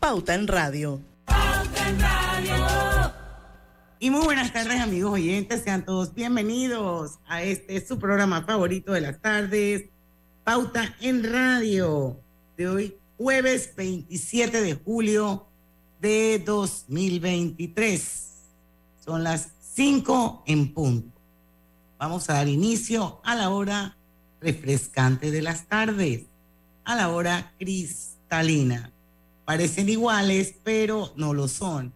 Pauta en Radio. Pauta en Radio. Y muy buenas tardes amigos oyentes, sean todos bienvenidos a este su programa favorito de las tardes, Pauta en Radio, de hoy jueves 27 de julio de 2023. Son las 5 en punto. Vamos a dar inicio a la hora refrescante de las tardes, a la hora cristalina. Parecen iguales, pero no lo son.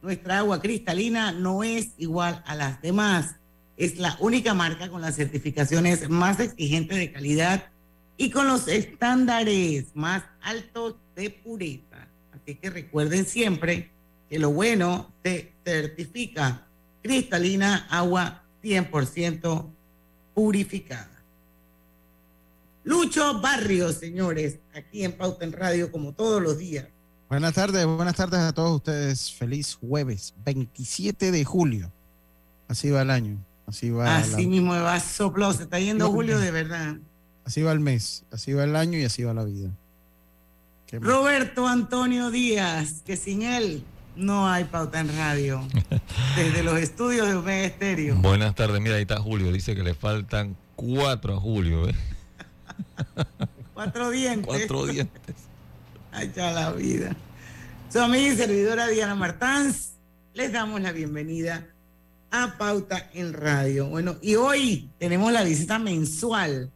Nuestra agua cristalina no es igual a las demás. Es la única marca con las certificaciones más exigentes de calidad y con los estándares más altos de pureza. Así que recuerden siempre que lo bueno se certifica cristalina, agua 100% purificada. Lucho Barrios, señores, aquí en Pauta en Radio, como todos los días. Buenas tardes, buenas tardes a todos ustedes. Feliz jueves, 27 de julio. Así va el año. Así va. Así la... mismo va soplo, se está yendo julio de verdad. Así va el mes, así va el año y así va la vida. Roberto Antonio Díaz, que sin él no hay pauta en radio. Desde los estudios de Omega Estéreo. Buenas tardes, mira, ahí está Julio. Dice que le faltan cuatro a Julio. ¿eh? Cuatro dientes. Cuatro dientes. Allá la vida. Su amiga y servidora Diana Martans, les damos la bienvenida a Pauta en Radio. Bueno, y hoy tenemos la visita mensual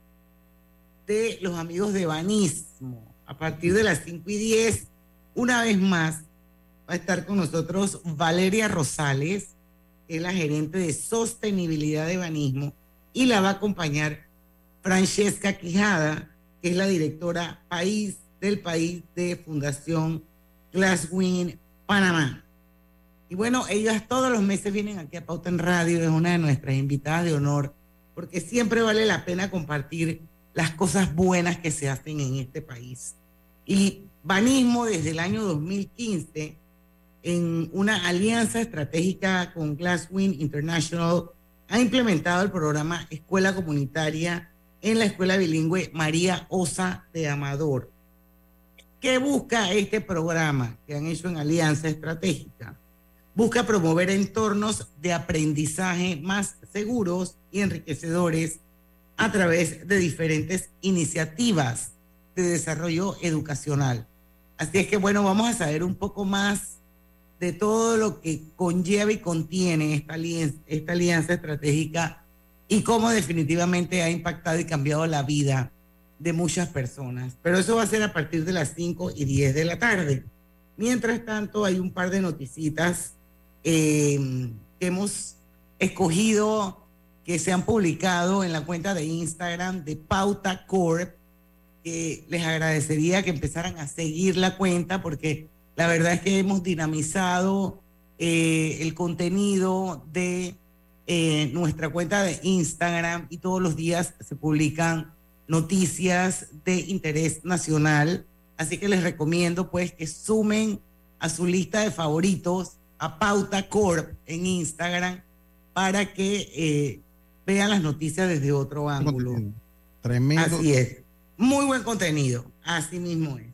de los amigos de Banismo. A partir de las 5 y 10, una vez más, va a estar con nosotros Valeria Rosales, que es la gerente de sostenibilidad de Banismo, y la va a acompañar Francesca Quijada, que es la directora país del país de Fundación Glasswing Panamá. Y bueno, ellas todos los meses vienen aquí a Pauta en Radio, es una de nuestras invitadas de honor, porque siempre vale la pena compartir las cosas buenas que se hacen en este país. Y Banismo desde el año 2015, en una alianza estratégica con Glasswing International, ha implementado el programa Escuela Comunitaria en la Escuela Bilingüe María Osa de Amador. ¿Qué busca este programa que han hecho en alianza estratégica? Busca promover entornos de aprendizaje más seguros y enriquecedores a través de diferentes iniciativas de desarrollo educacional. Así es que bueno, vamos a saber un poco más de todo lo que conlleva y contiene esta alianza, esta alianza estratégica y cómo definitivamente ha impactado y cambiado la vida de muchas personas. Pero eso va a ser a partir de las 5 y 10 de la tarde. Mientras tanto, hay un par de noticitas eh, que hemos escogido que se han publicado en la cuenta de Instagram de Pauta Corp, les agradecería que empezaran a seguir la cuenta porque la verdad es que hemos dinamizado eh, el contenido de eh, nuestra cuenta de Instagram y todos los días se publican noticias de interés nacional. Así que les recomiendo pues que sumen a su lista de favoritos a Pauta Corp en Instagram para que eh, vean las noticias desde otro ángulo. Tremendo. Así es. Muy buen contenido. Así mismo es.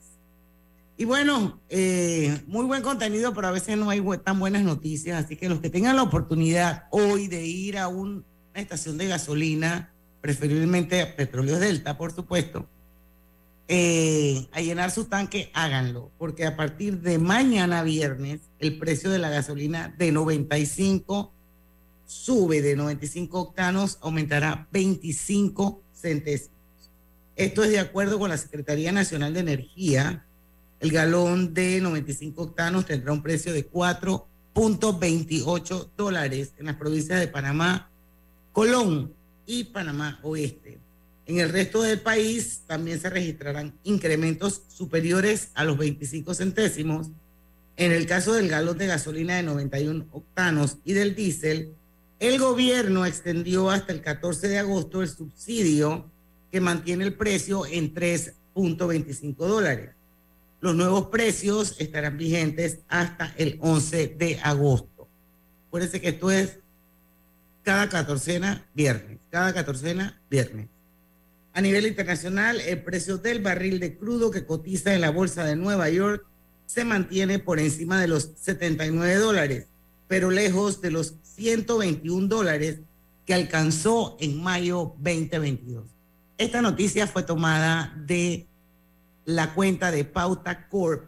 Y bueno, eh, muy buen contenido, pero a veces no hay tan buenas noticias. Así que los que tengan la oportunidad hoy de ir a una estación de gasolina, preferiblemente a Petróleos Delta, por supuesto, eh, a llenar su tanque, háganlo, porque a partir de mañana viernes el precio de la gasolina de 95 sube de 95 octanos, aumentará 25 centésimos. Esto es de acuerdo con la Secretaría Nacional de Energía. El galón de 95 octanos tendrá un precio de 4.28 dólares en las provincias de Panamá, Colón y Panamá Oeste. En el resto del país también se registrarán incrementos superiores a los 25 centésimos En el caso del galón de gasolina de 91 octanos y del diésel, el gobierno extendió hasta el 14 de agosto el subsidio que mantiene el precio en 3.25 dólares. Los nuevos precios estarán vigentes hasta el 11 de agosto. Acuérdense que esto es cada catorcena viernes, cada catorcena viernes. A nivel internacional, el precio del barril de crudo que cotiza en la bolsa de Nueva York se mantiene por encima de los 79 dólares, pero lejos de los 121 dólares que alcanzó en mayo 2022. Esta noticia fue tomada de la cuenta de Pauta Corp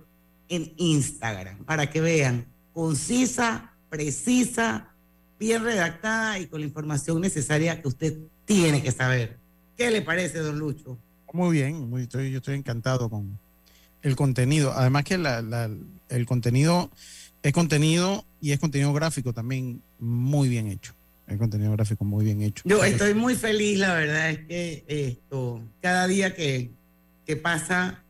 en Instagram para que vean, concisa, precisa, bien redactada y con la información necesaria que usted tiene que saber. ¿Qué le parece, don Lucho? Muy bien, muy, estoy, yo estoy encantado con el contenido. Además que la, la, el contenido es contenido y es contenido gráfico también muy bien hecho. El contenido gráfico muy bien hecho. Yo estoy muy feliz, la verdad es que esto, cada día que, que pasa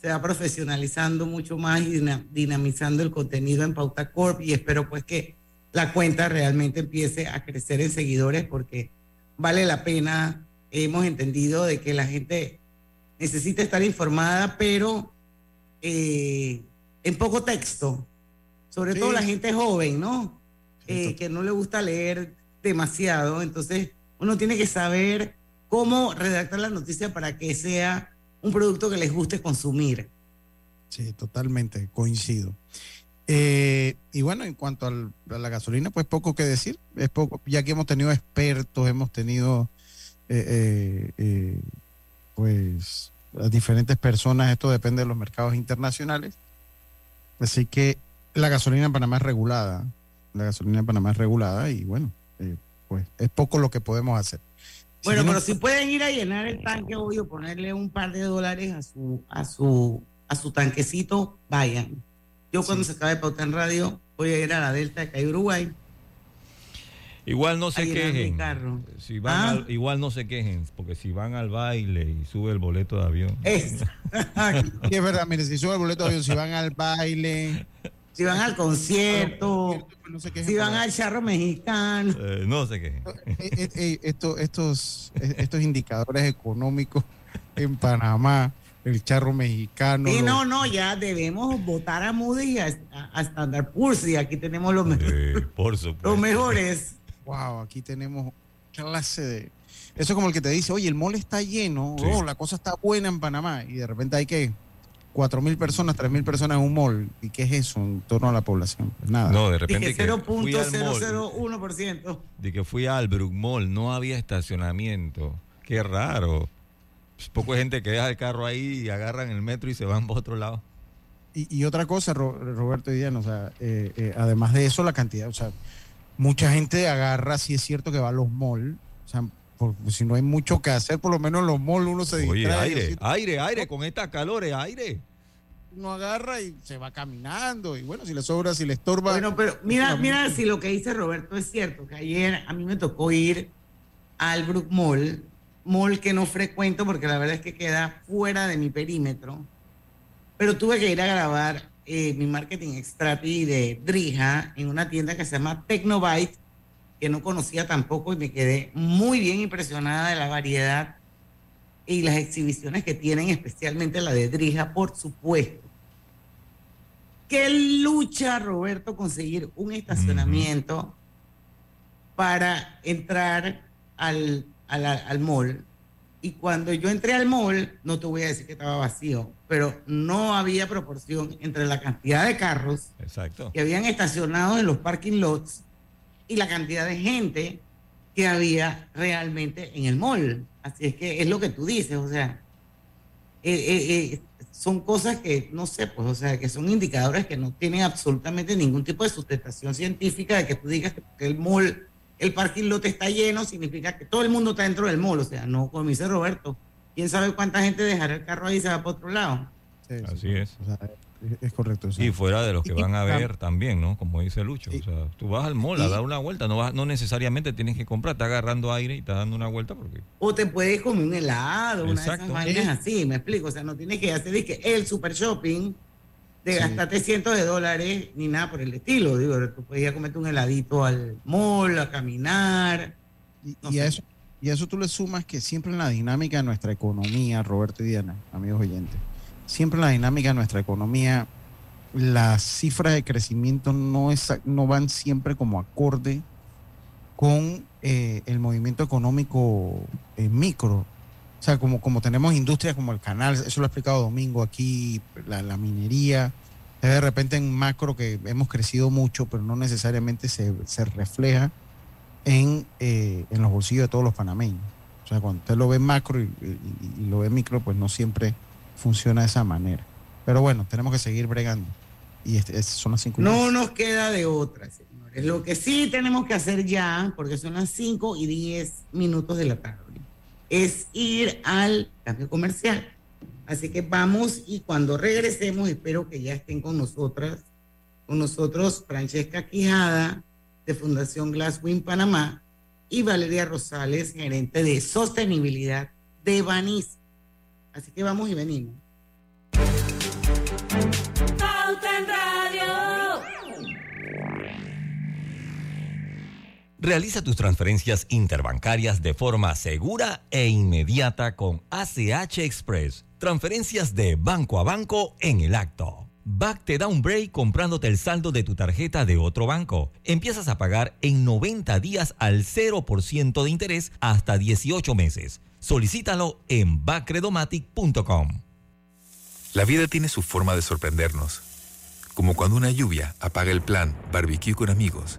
se va profesionalizando mucho más y dinamizando el contenido en Pauta Corp y espero pues que la cuenta realmente empiece a crecer en seguidores porque vale la pena. Hemos entendido de que la gente necesita estar informada, pero eh, en poco texto, sobre todo la gente joven, ¿no? Eh, que no le gusta leer demasiado, entonces uno tiene que saber cómo redactar la noticia para que sea un producto que les guste consumir. Sí, totalmente, coincido. Eh, y bueno, en cuanto al, a la gasolina, pues poco que decir. Es poco, ya que hemos tenido expertos, hemos tenido eh, eh, pues a diferentes personas, esto depende de los mercados internacionales. Así que la gasolina en Panamá es regulada. La gasolina en Panamá es regulada y bueno, pues es poco lo que podemos hacer. Bueno, pero si pueden ir a llenar el tanque hoy o ponerle un par de dólares a su, a su, a su tanquecito, vayan. Yo cuando se acabe Pauta en Radio voy a ir a la Delta de Uruguay. Igual no se quejen. Si van ¿Ah? al, igual no se quejen, porque si van al baile y sube el boleto de avión. Es, es verdad, mire, si sube el boleto de avión, si van al baile. Si van al concierto, no se si van al charro mexicano. Eh, no se quejen. Eh, eh, esto, estos, estos indicadores económicos en Panamá el charro mexicano. Sí, no, no, ya debemos votar a Moody y a, Standard Poor's y aquí tenemos los, mejores. por los mejores. Wow, aquí tenemos clase de... Eso es como el que te dice, oye, el mall está lleno, oh, la cosa está buena en Panamá y de repente hay que cuatro mil personas, tres mil personas en un mall. ¿Y qué es eso en torno a la población? Pues nada. No, de repente. 0.001%. De que fui al Brook Mall, no había estacionamiento. Qué raro. Pues, poco gente que deja el carro ahí y agarran el metro y se van por otro lado. Y, otra cosa, Roberto y Diana, o sea, eh, eh, además de eso, la cantidad, o sea, mucha gente agarra, si es cierto que va a los malls, o sea, si no hay mucho que hacer, por lo menos en los malls uno se distrae. Oye, aire, aire, aire, con estas calores, aire. Uno agarra y se va caminando, y bueno, si le sobra, si le estorba. Bueno, pero mira, mira si lo que dice Roberto es cierto, que ayer a mí me tocó ir al Brook Mall mall que no frecuento porque la verdad es que queda fuera de mi perímetro. Pero tuve que ir a grabar eh, mi marketing extrati de Drija en una tienda que se llama Tecnobyte, que no conocía tampoco y me quedé muy bien impresionada de la variedad y las exhibiciones que tienen, especialmente la de Drija, por supuesto. ¿Qué lucha, Roberto, conseguir un estacionamiento para entrar al al, al mall. Y cuando yo entré al mall, no te voy a decir que estaba vacío, pero no había proporción entre la cantidad de carros Exacto. que habían estacionado en los parking lots y la cantidad de gente que había realmente en el mall. Así es que es lo que tú dices, o sea, eh, eh, eh, son cosas que, no sé, pues, o sea, que son indicadores que no tienen absolutamente ningún tipo de sustentación científica de que tú digas que el mall el parking lot está lleno, significa que todo el mundo está dentro del mall. O sea, no, como dice Roberto, quién sabe cuánta gente dejará el carro ahí y se va para otro lado. Así es. es correcto. Y fuera de los que van a ver también, ¿no? Como dice Lucho. O sea, tú vas al mall a dar una vuelta, no, vas, no necesariamente tienes que comprar, está agarrando aire y está dando una vuelta porque... O te puedes comer un helado, una de esas vainas así, me explico. O sea, no tienes que hacer que el super shopping de Sí. gastarte cientos de dólares ni nada por el estilo. Digo, tú a comerte un heladito al mall, a caminar. Y, No y a eso, y a eso tú le sumas que siempre en la dinámica de nuestra economía, Roberto y Diana, amigos oyentes, siempre en la dinámica de nuestra economía, las cifras de crecimiento no, es, no van siempre como acorde con eh, el movimiento económico eh, micro. O sea, como, como tenemos industrias como el canal, eso lo ha explicado Domingo aquí, la, la minería, de repente en macro que hemos crecido mucho, pero no necesariamente se, se refleja en, eh, en los bolsillos de todos los panameños. O sea, cuando usted lo ve macro y, y- y lo ve micro, pues no siempre funciona de esa manera. Pero bueno, tenemos que seguir bregando. Y este, son las cinco y No nos queda de otra, señores. Lo que sí tenemos que hacer ya, porque son las 5 y 10 minutos de la tarde, es ir al cambio comercial. Así que vamos y cuando regresemos, espero que ya estén con nosotras, con nosotros Francesca Quijada, de Fundación Glasswing Panamá, y Valeria Rosales, gerente de sostenibilidad de Banis. Así que vamos y venimos. Realiza tus transferencias interbancarias de forma segura e inmediata con ACH Express. Transferencias de banco a banco en el acto. Back te da un break comprándote el saldo de tu tarjeta de otro banco. Empiezas a pagar en 90 días al 0% de interés hasta 18 meses. Solicítalo en backredomatic.com. La vida tiene su forma de sorprendernos, como cuando una lluvia apaga el plan barbecue con amigos,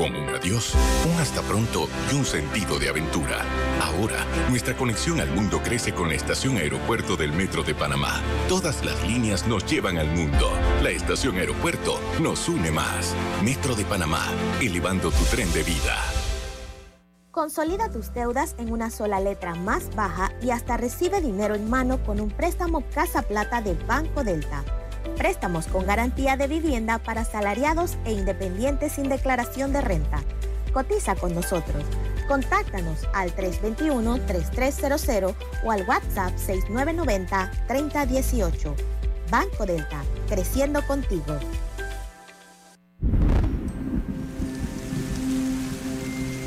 con un adiós, un hasta pronto y un sentido de aventura. Ahora, nuestra conexión al mundo crece con la estación aeropuerto del Metro de Panamá. Todas las líneas nos llevan al mundo. La estación aeropuerto nos une más. Metro de Panamá, elevando tu tren de vida. Consolida tus deudas en una sola letra más baja y hasta recibe dinero en mano con un préstamo Casa Plata de Banco Delta. Préstamos con garantía de vivienda para salariados e independientes sin declaración de renta. Cotiza con nosotros. Contáctanos al 321-3300 o al WhatsApp 6990-3018. Banco Delta, creciendo contigo.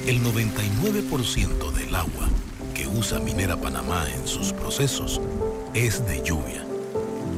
El 99% del agua que usa Minera Panamá en sus procesos es de lluvia.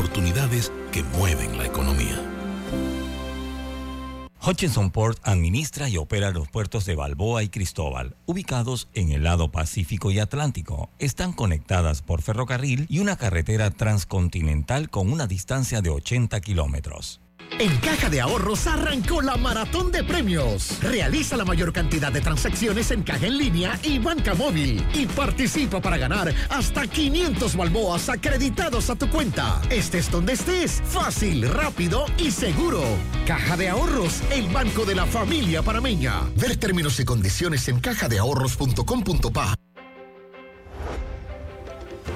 Oportunidades que mueven la economía. Hutchinson Port administra y opera los puertos de Balboa y Cristóbal, ubicados en el lado Pacífico y Atlántico. Están conectadas por ferrocarril y una carretera transcontinental con una distancia de 80 kilómetros. En Caja de Ahorros arrancó la maratón de premios. Realiza la mayor cantidad de transacciones en caja en línea y banca móvil y participa para ganar hasta 500 balboas acreditados a tu cuenta. Estés donde estés, fácil, rápido y seguro. Caja de Ahorros, el banco de la familia panameña. Ver términos y condiciones en cajadeahorros.com.pa.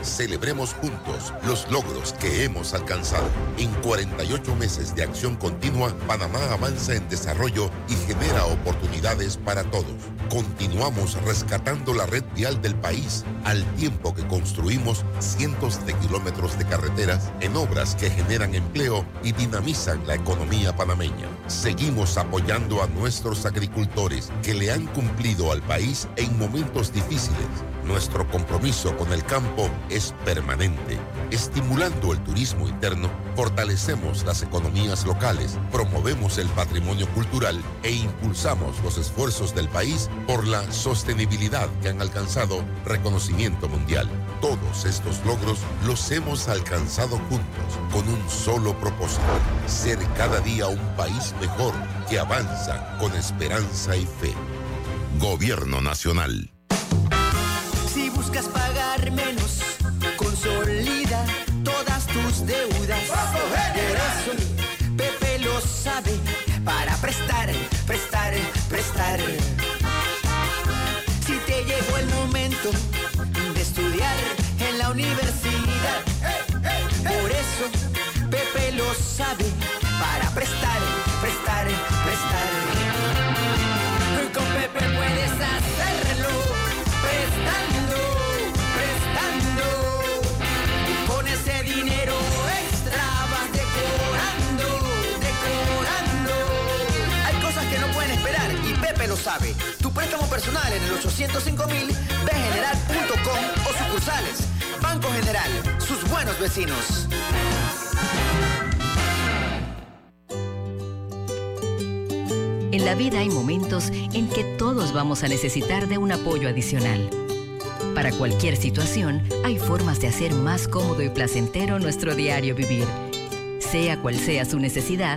Celebremos juntos los logros que hemos alcanzado. En 48 meses de acción continua, Panamá avanza en desarrollo y genera oportunidades para todos. Continuamos rescatando la red vial del país al tiempo que construimos cientos de kilómetros de carreteras en obras que generan empleo y dinamizan la economía panameña. Seguimos apoyando a nuestros agricultores que le han cumplido al país en momentos difíciles. Nuestro compromiso con el campo es permanente. Estimulando el turismo interno, fortalecemos las economías locales, promovemos el patrimonio cultural e impulsamos los esfuerzos del país por la sostenibilidad que han alcanzado reconocimiento mundial. Todos estos logros los hemos alcanzado juntos con un solo propósito, ser cada día un país mejor que avanza con esperanza y fe. Gobierno Nacional. Buscas pagar menos, consolida todas tus deudas. Tu préstamo personal en el 805 mil, bgeneral.com o sucursales. Banco General, sus buenos vecinos. En la vida hay momentos en que todos vamos a necesitar de un apoyo adicional. Para cualquier situación, hay formas de hacer más cómodo y placentero nuestro diario vivir. Sea cual sea su necesidad,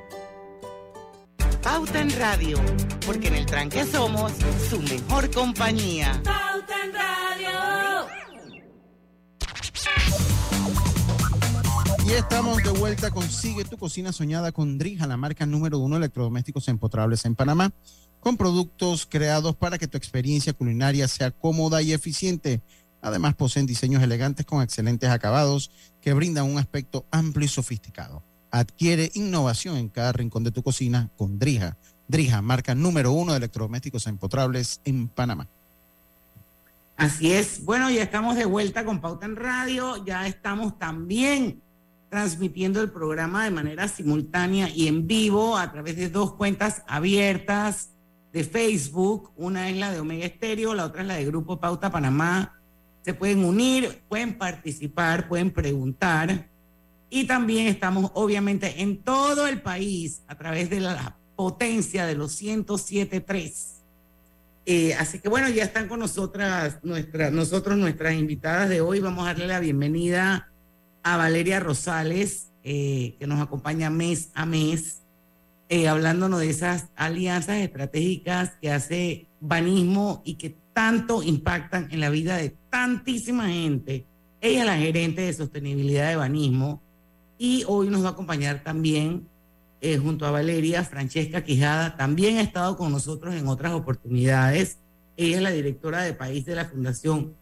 Pauta en Radio, porque en el tranque somos su mejor compañía. Pauta en Radio. Y estamos de vuelta. Consigue tu cocina soñada con Drija, la marca número uno de electrodomésticos empotrables en Panamá, con productos creados para que tu experiencia culinaria sea cómoda y eficiente. Además, poseen diseños elegantes con excelentes acabados que brindan un aspecto amplio y sofisticado. Adquiere innovación en cada rincón de tu cocina con Drija. Drija, marca número uno de electrodomésticos empotrables en Panamá. Así es. Bueno, ya estamos de vuelta con Pauta en Radio. Ya estamos también transmitiendo el programa de manera simultánea y en vivo a través de dos cuentas abiertas de Facebook. Una es la de Omega Estéreo, la otra es la de Grupo Pauta Panamá. Se pueden unir, pueden participar, pueden preguntar. Y también estamos obviamente en todo el país a través de la potencia de los 107.3. Eh, así que bueno, ya están con nosotras, nuestra, nosotros, nuestras invitadas de hoy. Vamos a darle la bienvenida a Valeria Rosales, eh, que nos acompaña mes a mes, eh, hablándonos de esas alianzas estratégicas que hace Banismo y que tanto impactan en la vida de tantísima gente. Ella es la gerente de sostenibilidad de Banismo y hoy nos va a acompañar también eh, junto a Valeria, Francesca Quijada, también ha estado con nosotros en otras oportunidades. Ella es la directora de país de la Fundación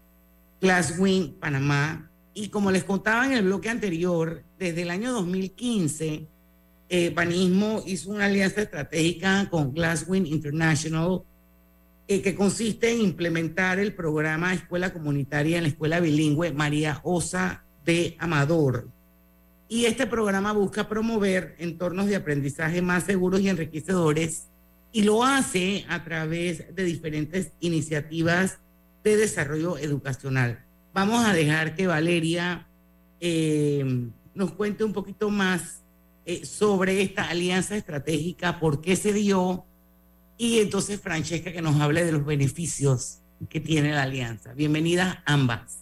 Glasswing Panamá. Y como les contaba en el bloque anterior, desde el año 2015, eh, Banismo hizo una alianza estratégica con Glasswing International eh, que consiste en implementar el programa Escuela Comunitaria en la Escuela Bilingüe María Osa de Amador. Y este programa busca promover entornos de aprendizaje más seguros y enriquecedores y lo hace a través de diferentes iniciativas de desarrollo educacional. Vamos a dejar que Valeria eh, nos cuente un poquito más eh, sobre esta alianza estratégica, por qué se dio, y entonces Francesca que nos hable de los beneficios que tiene la alianza. Bienvenidas ambas.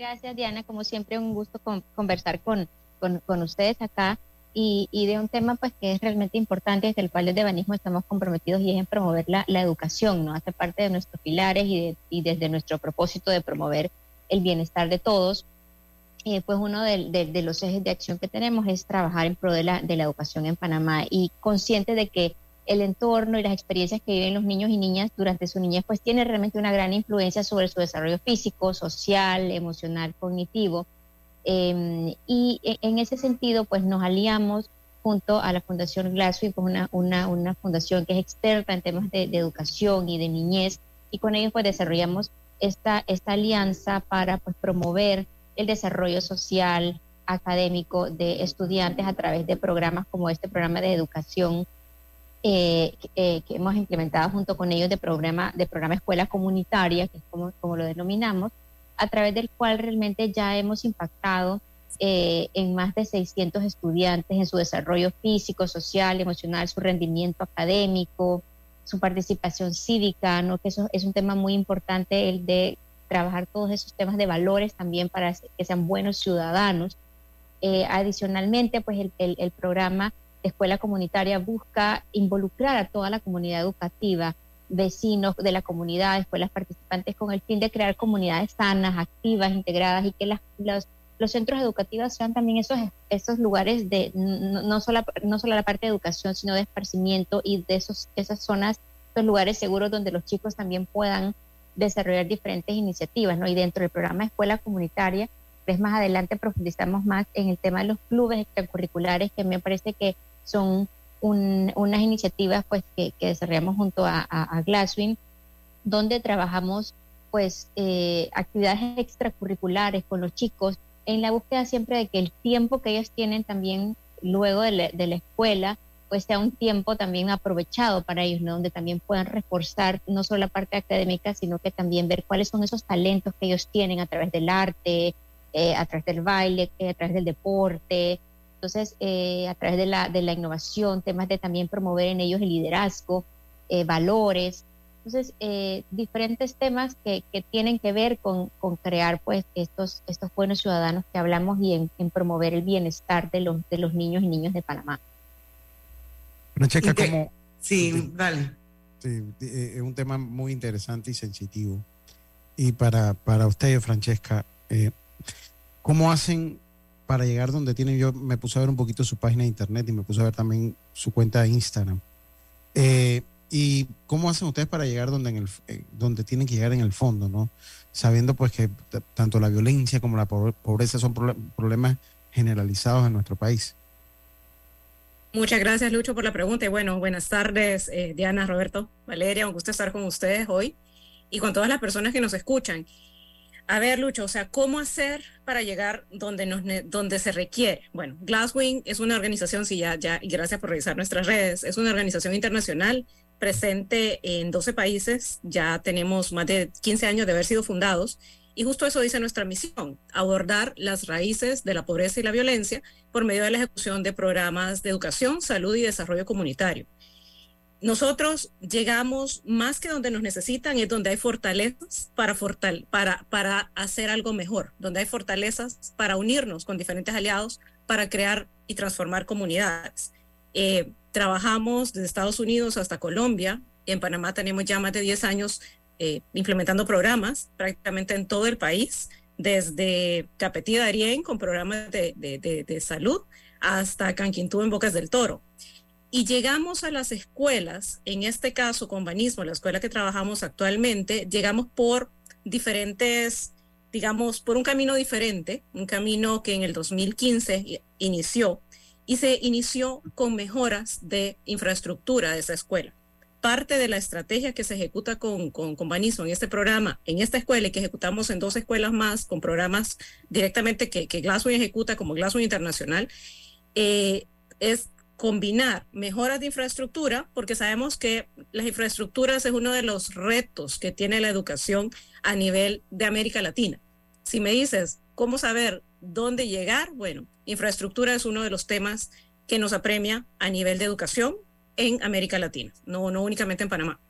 Gracias, Diana. Como siempre, un gusto con- conversar con, con, con ustedes acá y, y de un tema pues que es realmente importante, desde el cual desde Banismo estamos comprometidos y es en promover la, la educación, ¿no? Hace parte de nuestros pilares y, de- y desde nuestro propósito de promover el bienestar de todos. Eh, pues uno de, de- de los ejes de acción que tenemos es trabajar en pro de la, de la educación en Panamá y consciente de que el entorno y las experiencias que viven los niños y niñas durante su niñez, pues tiene realmente una gran influencia sobre su desarrollo físico, social, emocional, cognitivo. Em, y e, en ese sentido, pues nos aliamos junto a la Fundación Glasswing, pues una, una, una fundación que es experta en temas de, de, educación y de niñez, y con ellos pues desarrollamos esta, esta alianza para pues, promover el desarrollo social, académico de estudiantes a través de programas como este programa de educación eh, eh, que hemos implementado junto con ellos de programa, de programa Escuela Comunitaria, que es como, como lo denominamos, a través del cual realmente ya hemos impactado eh, en más de 600 estudiantes en su desarrollo físico, social, emocional, su rendimiento académico, su participación cívica, ¿no? que eso es un tema muy importante, el de trabajar todos esos temas de valores también para que sean buenos ciudadanos. Eh, adicionalmente, pues el, el, el, programa escuela comunitaria busca involucrar a toda la comunidad educativa, vecinos de la comunidad, escuelas participantes, con el fin de crear comunidades sanas, activas, integradas y que las, los, centros educativos sean también esos, esos lugares de no, no, solo, no solo la parte de educación, sino de esparcimiento y de esos, esas zonas, esos lugares seguros donde los chicos también puedan desarrollar diferentes iniciativas, ¿no? Y dentro del programa Escuela Comunitaria, pues más adelante profundizamos más en el tema de los clubes extracurriculares, que me parece que son un, unas iniciativas pues que, desarrollamos junto a, a, Glasswing, donde trabajamos pues eh, actividades extracurriculares con los chicos en la búsqueda siempre de que el tiempo que ellos tienen también luego de la, de la escuela, pues sea un tiempo también aprovechado para ellos, ¿no? donde también puedan reforzar no solo la parte académica, sino que también ver cuáles son esos talentos que ellos tienen a través del arte, eh, a través del baile, eh, a través del deporte, entonces eh, a través de la, de la innovación, temas de también promover en ellos el liderazgo, eh, valores, entonces, eh, diferentes temas que, que, tienen que ver con, con, crear pues estos, estos buenos ciudadanos que hablamos y en, en, promover el bienestar de los, de los niños y niñas de Panamá. Francesca, ¿cómo? Sí, dale. Sí, es un tema muy interesante y sensitivo. Y para, para usted, Francesca, eh, ¿cómo hacen para llegar donde tienen? Yo me puse a ver un poquito su página de internet y me puse a ver también su cuenta de Instagram. Eh, ¿Y cómo hacen ustedes para llegar donde, en el, eh, donde tienen que llegar en el fondo, ¿no? Sabiendo pues que tanto la violencia como la pobreza son problemas generalizados en nuestro país. Muchas gracias, Lucho, por la pregunta. Y bueno, buenas tardes, eh, Diana, Roberto, Valeria. Un gusto estar con ustedes hoy y con todas las personas que nos escuchan. A ver, Lucho, o sea, ¿cómo hacer para llegar donde, donde se requiere? Bueno, Glasswing es una organización, sí, ya, ya, y gracias por revisar nuestras redes, es una organización internacional presente en 12 países, ya tenemos más de 15 años de haber sido fundados, y justo eso dice nuestra misión, abordar las raíces de la pobreza y la violencia por medio de la ejecución de programas de educación, salud y desarrollo comunitario nosotros llegamos más que donde nos necesitan, es donde hay fortalezas para, hacer algo mejor, donde hay fortalezas para unirnos con diferentes aliados para crear y transformar comunidades. Eh, trabajamos desde Estados Unidos hasta Colombia. En Panamá tenemos ya más de 10 años eh, implementando programas prácticamente en todo el país, desde Capetí de Arién con programas de, de salud hasta Canquintú en Bocas del Toro. Y llegamos a las escuelas, en este caso con Banismo, la escuela que trabajamos actualmente, llegamos por diferentes, digamos, por un camino diferente, un camino que en el 2015 inició y se inició con mejoras de infraestructura de esa escuela. Parte de la estrategia que se ejecuta con, con, con Banismo en este programa, en esta escuela y que ejecutamos en dos escuelas más, con programas directamente que, que Glasswing ejecuta como Glasswing Internacional, eh, es combinar mejoras de infraestructura, porque sabemos que las infraestructuras es uno de los retos que tiene la educación a nivel de América Latina. Si me dices cómo saber dónde llegar, bueno, infraestructura es uno de los temas que nos apremia a nivel de educación en América Latina, no, no únicamente en Panamá.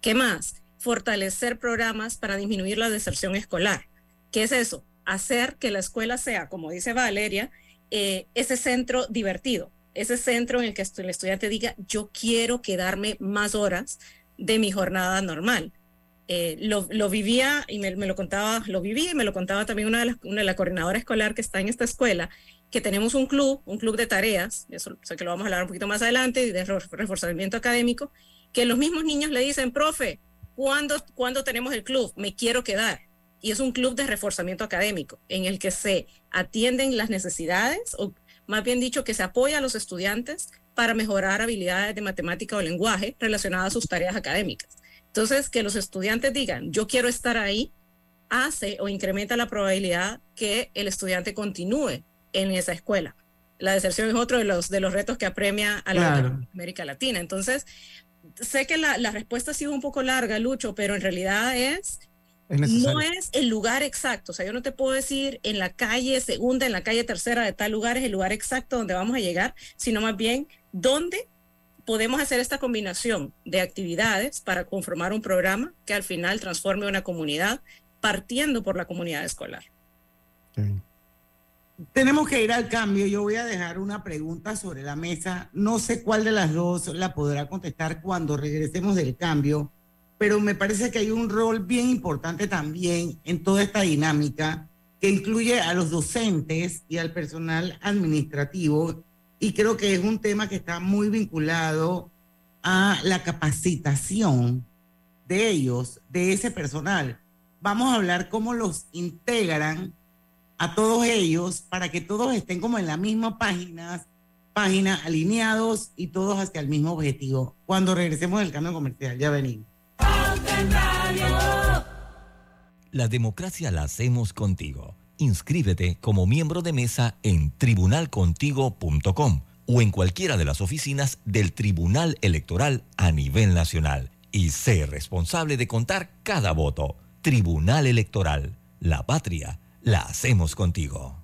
¿Qué más? Fortalecer programas para disminuir la deserción escolar. ¿Qué es eso? Hacer que la escuela sea, como dice Valeria, eh, ese centro divertido, ese centro en el que el estudiante diga, yo quiero quedarme más horas de mi jornada normal. Eh, lo, lo, vivía y me, lo contaba, lo viví y me lo contaba también una de las, una de la coordinadora escolar que está en esta escuela, que tenemos un club, un club de tareas, eso sé que lo vamos a hablar un poquito más adelante, de reforzamiento académico, que los mismos niños le dicen, profe, ¿cuándo, ¿cuándo tenemos el club? Me quiero quedar. Y es un club de reforzamiento académico en el que se atienden las necesidades, o más bien dicho, que se apoya a los estudiantes para mejorar habilidades de matemática o lenguaje relacionadas a sus tareas académicas. Entonces, que los estudiantes digan, yo quiero estar ahí, hace o incrementa la probabilidad que el estudiante continúe en esa escuela. La deserción es otro de los, de los retos que apremia a la América Latina. Entonces, sé que la, la, respuesta ha sido un poco larga, Lucho, pero en realidad es, no es el lugar exacto. O sea, yo no te puedo decir en la calle segunda, en la calle tercera de tal lugar es el lugar exacto donde vamos a llegar, sino más bien dónde podemos hacer esta combinación de actividades para conformar un programa que al final transforme una comunidad partiendo por la comunidad escolar. Tenemos que ir al cambio. Yo voy a dejar una pregunta sobre la mesa. No sé cuál de las dos la podrá contestar cuando regresemos del cambio, pero me parece que hay un rol bien importante también en toda esta dinámica que incluye a los docentes y al personal administrativo y creo que es un tema que está muy vinculado a la capacitación de ellos, de ese personal. Vamos a hablar cómo los integran a todos ellos para que todos estén como en la misma página, página alineados y todos hacia el mismo objetivo. Cuando regresemos del cambio comercial, ya venimos. La democracia la hacemos contigo. Inscríbete como miembro de mesa en tribunalcontigo.com o en cualquiera de las oficinas del Tribunal Electoral a nivel nacional y sé responsable de contar cada voto. Tribunal Electoral. La patria la hacemos contigo.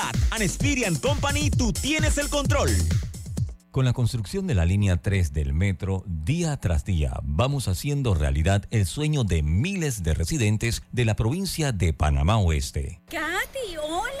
An Experian Company, tú tienes el control. Con la construcción de la línea 3 del metro, día tras día vamos haciendo realidad el sueño de miles de residentes de la provincia de Panamá Oeste. Katy, hola.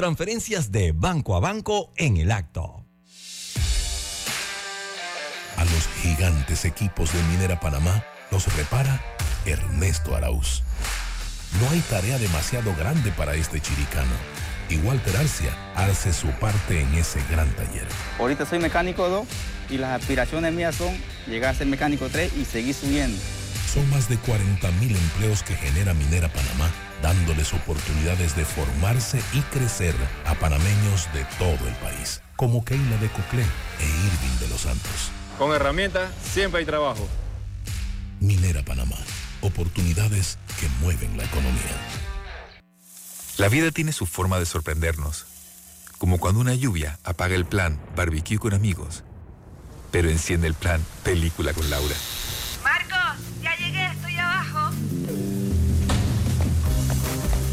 Transferencias de banco a banco en el acto. A los gigantes equipos de Minera Panamá los repara Ernesto Arauz. No hay tarea demasiado grande para este chiricano. Y Walter Arcia hace su parte en ese gran taller. Ahorita soy mecánico 2 y las aspiraciones mías son llegar a ser mecánico 3 y seguir subiendo. Son más de 40 mil empleos que genera Minera Panamá, dándoles oportunidades de formarse y crecer a panameños de todo el país, como Keila de Coclé e Irving de los Santos. Con herramientas siempre hay trabajo. Minera Panamá, oportunidades que mueven la economía. La vida tiene su forma de sorprendernos, como cuando una lluvia apaga el plan barbecue con amigos, pero enciende el plan película con Laura.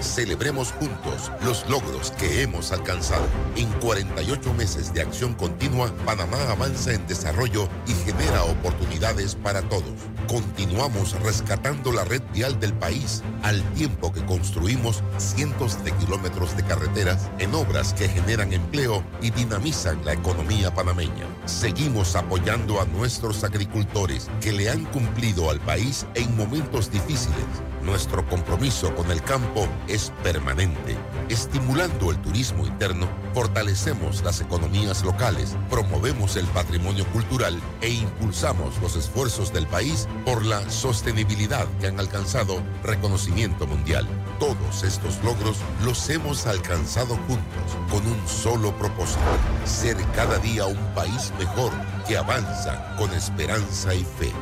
Celebremos juntos los logros que hemos alcanzado. En 48 meses de acción continua, Panamá avanza en desarrollo y genera oportunidades para todos. Continuamos rescatando la red vial del país al tiempo que construimos cientos de kilómetros de carreteras en obras que generan empleo y dinamizan la economía panameña. Seguimos apoyando a nuestros agricultores que le han cumplido al país en momentos difíciles nuestro compromiso con el campo es permanente. Estimulando el turismo interno, fortalecemos las economías locales, promovemos el patrimonio cultural e impulsamos los esfuerzos del país por la sostenibilidad que han alcanzado reconocimiento mundial. Todos estos logros los hemos alcanzado juntos con un solo propósito, ser cada día un país mejor que avanza con esperanza y fe.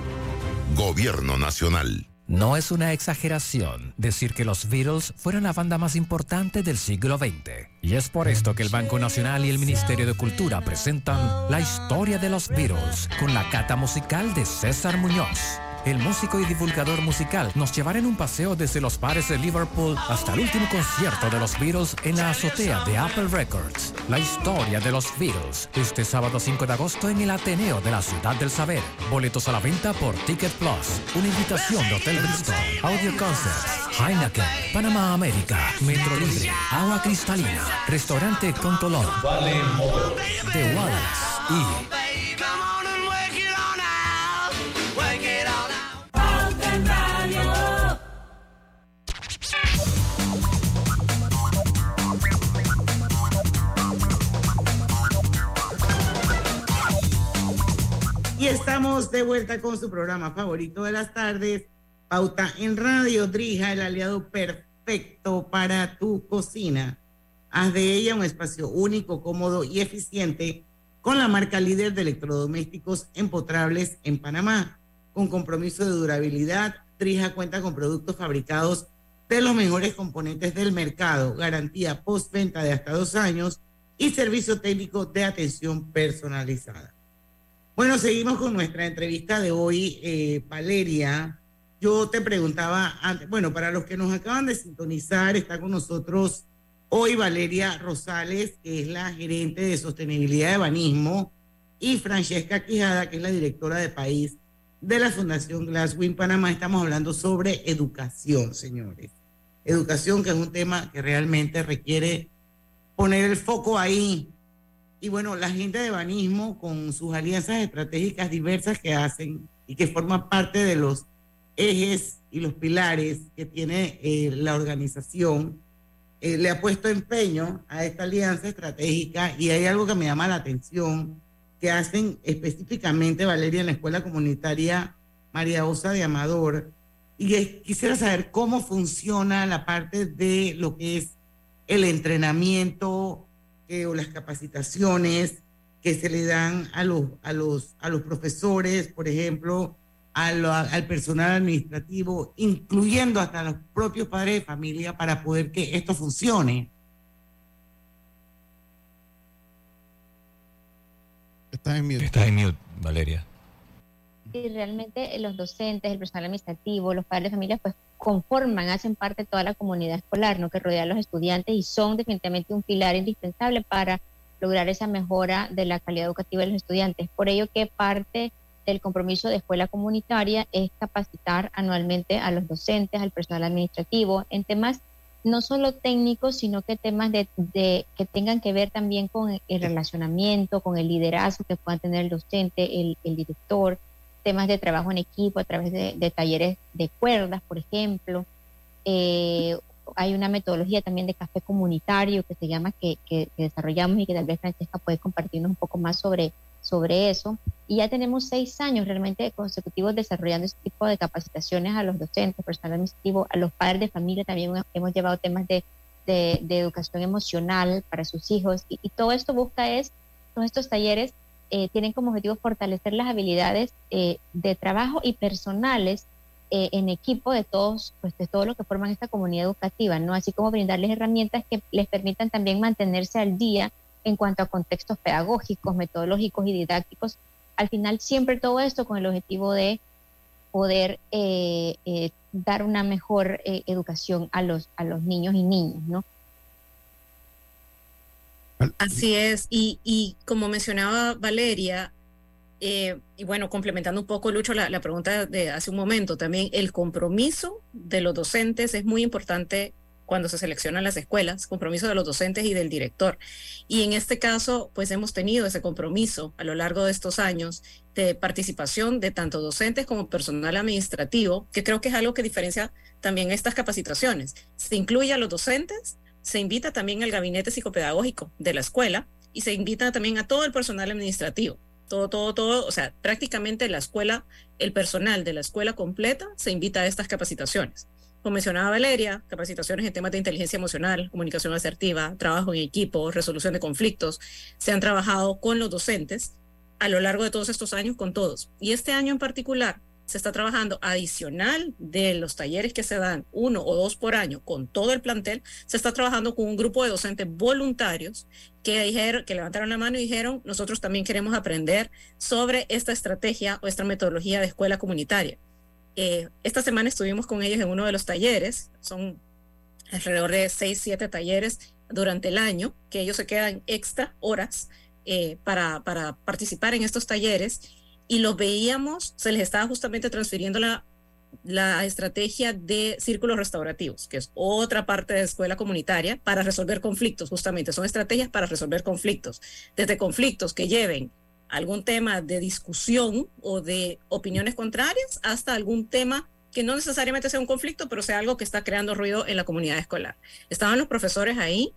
Gobierno Nacional. No es una exageración decir que los Beatles fueron la banda más importante del siglo XX. Y es por esto que el Banco Nacional y el Ministerio de Cultura presentan La historia de los Beatles con la cata musical de César Muñoz. El músico y divulgador musical nos llevará en un paseo desde los bares de Liverpool hasta el último concierto de los Beatles en la azotea de Apple Records. La historia de los Beatles, este sábado 5 de agosto en el Ateneo de la Ciudad del Saber. Boletos a la venta por Ticket Plus. Una invitación de Hotel Bristol, Audio Concerts, Heineken, Panamá América, Metro Libre, Agua Cristalina, Restaurante Contolón, The Wallace. Y de vuelta con su programa favorito de las tardes, Pauta en Radio, Drija, el aliado perfecto para tu cocina. Haz de ella un espacio único, cómodo y eficiente con la marca líder de electrodomésticos empotrables en Panamá. Con compromiso de durabilidad, Drija cuenta con productos fabricados de los mejores componentes del mercado, garantía postventa de hasta dos años y servicio técnico de atención personalizada. Bueno, seguimos con nuestra entrevista de hoy, eh, Valeria. Yo te preguntaba antes, bueno, para los que nos acaban de sintonizar, está con nosotros hoy Valeria Rosales, que es la gerente de sostenibilidad de Banismo, y Francesca Quijada, que es la directora de país de la Fundación Glasswing Panamá. Estamos hablando sobre educación, señores. Educación, que es un tema que realmente requiere poner el foco ahí. Y bueno, la gente de Banismo, con sus alianzas estratégicas diversas que hacen y que forman parte de los ejes y los pilares que tiene eh, la organización, eh, le ha puesto empeño a esta alianza estratégica y hay algo que me llama la atención que hacen específicamente Valeria en la escuela comunitaria María Osa de Amador. Y quisiera saber cómo funciona la parte de lo que es el entrenamiento o las capacitaciones que se le dan a los, a los, a los profesores, por ejemplo, a lo- al personal administrativo, incluyendo hasta los propios padres de familia para poder que esto funcione. Estás en mute. Estás en mute, Valeria. Y realmente eh, los docentes, el personal administrativo, los padres de familia, pues conforman, hacen parte de toda la comunidad escolar, ¿no? Que rodea a los estudiantes y son definitivamente un pilar indispensable para lograr esa mejora de la calidad educativa de los estudiantes. Por ello que parte del compromiso de escuela comunitaria es capacitar anualmente a los docentes, al personal administrativo, en temas no solo técnicos, sino que temas de, que tengan que ver también con el relacionamiento, con el liderazgo que puedan tener el docente, el director, temas de trabajo en equipo a través de, de talleres de cuerdas, por ejemplo. Eh, hay una metodología también de café comunitario que se llama, que, que- que desarrollamos y que tal vez Francesca puede compartirnos un poco más sobre, sobre eso. Y ya tenemos seis años realmente consecutivos desarrollando este tipo de capacitaciones a los docentes, personal administrativo, a los padres de familia también hemos llevado temas de, de- de educación emocional para sus hijos. Y, y todo esto busca es, todos estos talleres eh, tienen como objetivo fortalecer las habilidades eh, de trabajo y personales eh, en equipo de todos, pues de todo lo que forman esta comunidad educativa, ¿no? Así como brindarles herramientas que les permitan también mantenerse al día en cuanto a contextos pedagógicos, metodológicos y didácticos. Al final, siempre todo esto con el objetivo de poder dar una mejor educación a los, a los niños y niñas, ¿no? Así es, y, y como mencionaba Valeria, eh, y bueno, complementando un poco, Lucho, la, la, pregunta de hace un momento, también el compromiso de los docentes es muy importante cuando se seleccionan las escuelas, compromiso de los docentes y del director. Y en este caso, pues hemos tenido ese compromiso a lo largo de estos años de participación de tanto docentes como personal administrativo, que creo que es algo que diferencia también estas capacitaciones. Se incluye a los docentes, se invita también al gabinete psicopedagógico de la escuela y se invita también a todo el personal administrativo. Todo, todo, todo, o sea, prácticamente la escuela, el personal de la escuela completa se invita a estas capacitaciones. Como mencionaba Valeria, capacitaciones en temas de inteligencia emocional, comunicación asertiva, trabajo en equipo, resolución de conflictos, se han trabajado con los docentes a lo largo de todos estos años con todos. Y este año en particular se está trabajando adicional de los talleres que se dan uno o dos por año con todo el plantel, se está trabajando con un grupo de docentes voluntarios que dijeron, que levantaron la mano y dijeron, nosotros también queremos aprender sobre esta estrategia o esta metodología de escuela comunitaria. Eh, esta semana estuvimos con ellos en uno de los talleres, son alrededor de seis, siete talleres durante el año, que ellos se quedan extra horas eh, para, para participar en estos talleres y los veíamos, se les estaba justamente transfiriendo la, la estrategia de círculos restaurativos, que es otra parte de escuela comunitaria para resolver conflictos, justamente. Son estrategias para resolver conflictos, desde conflictos que lleven algún tema de discusión o de opiniones contrarias hasta algún tema que no necesariamente sea un conflicto, pero sea algo que está creando ruido en la comunidad escolar. Estaban los profesores ahí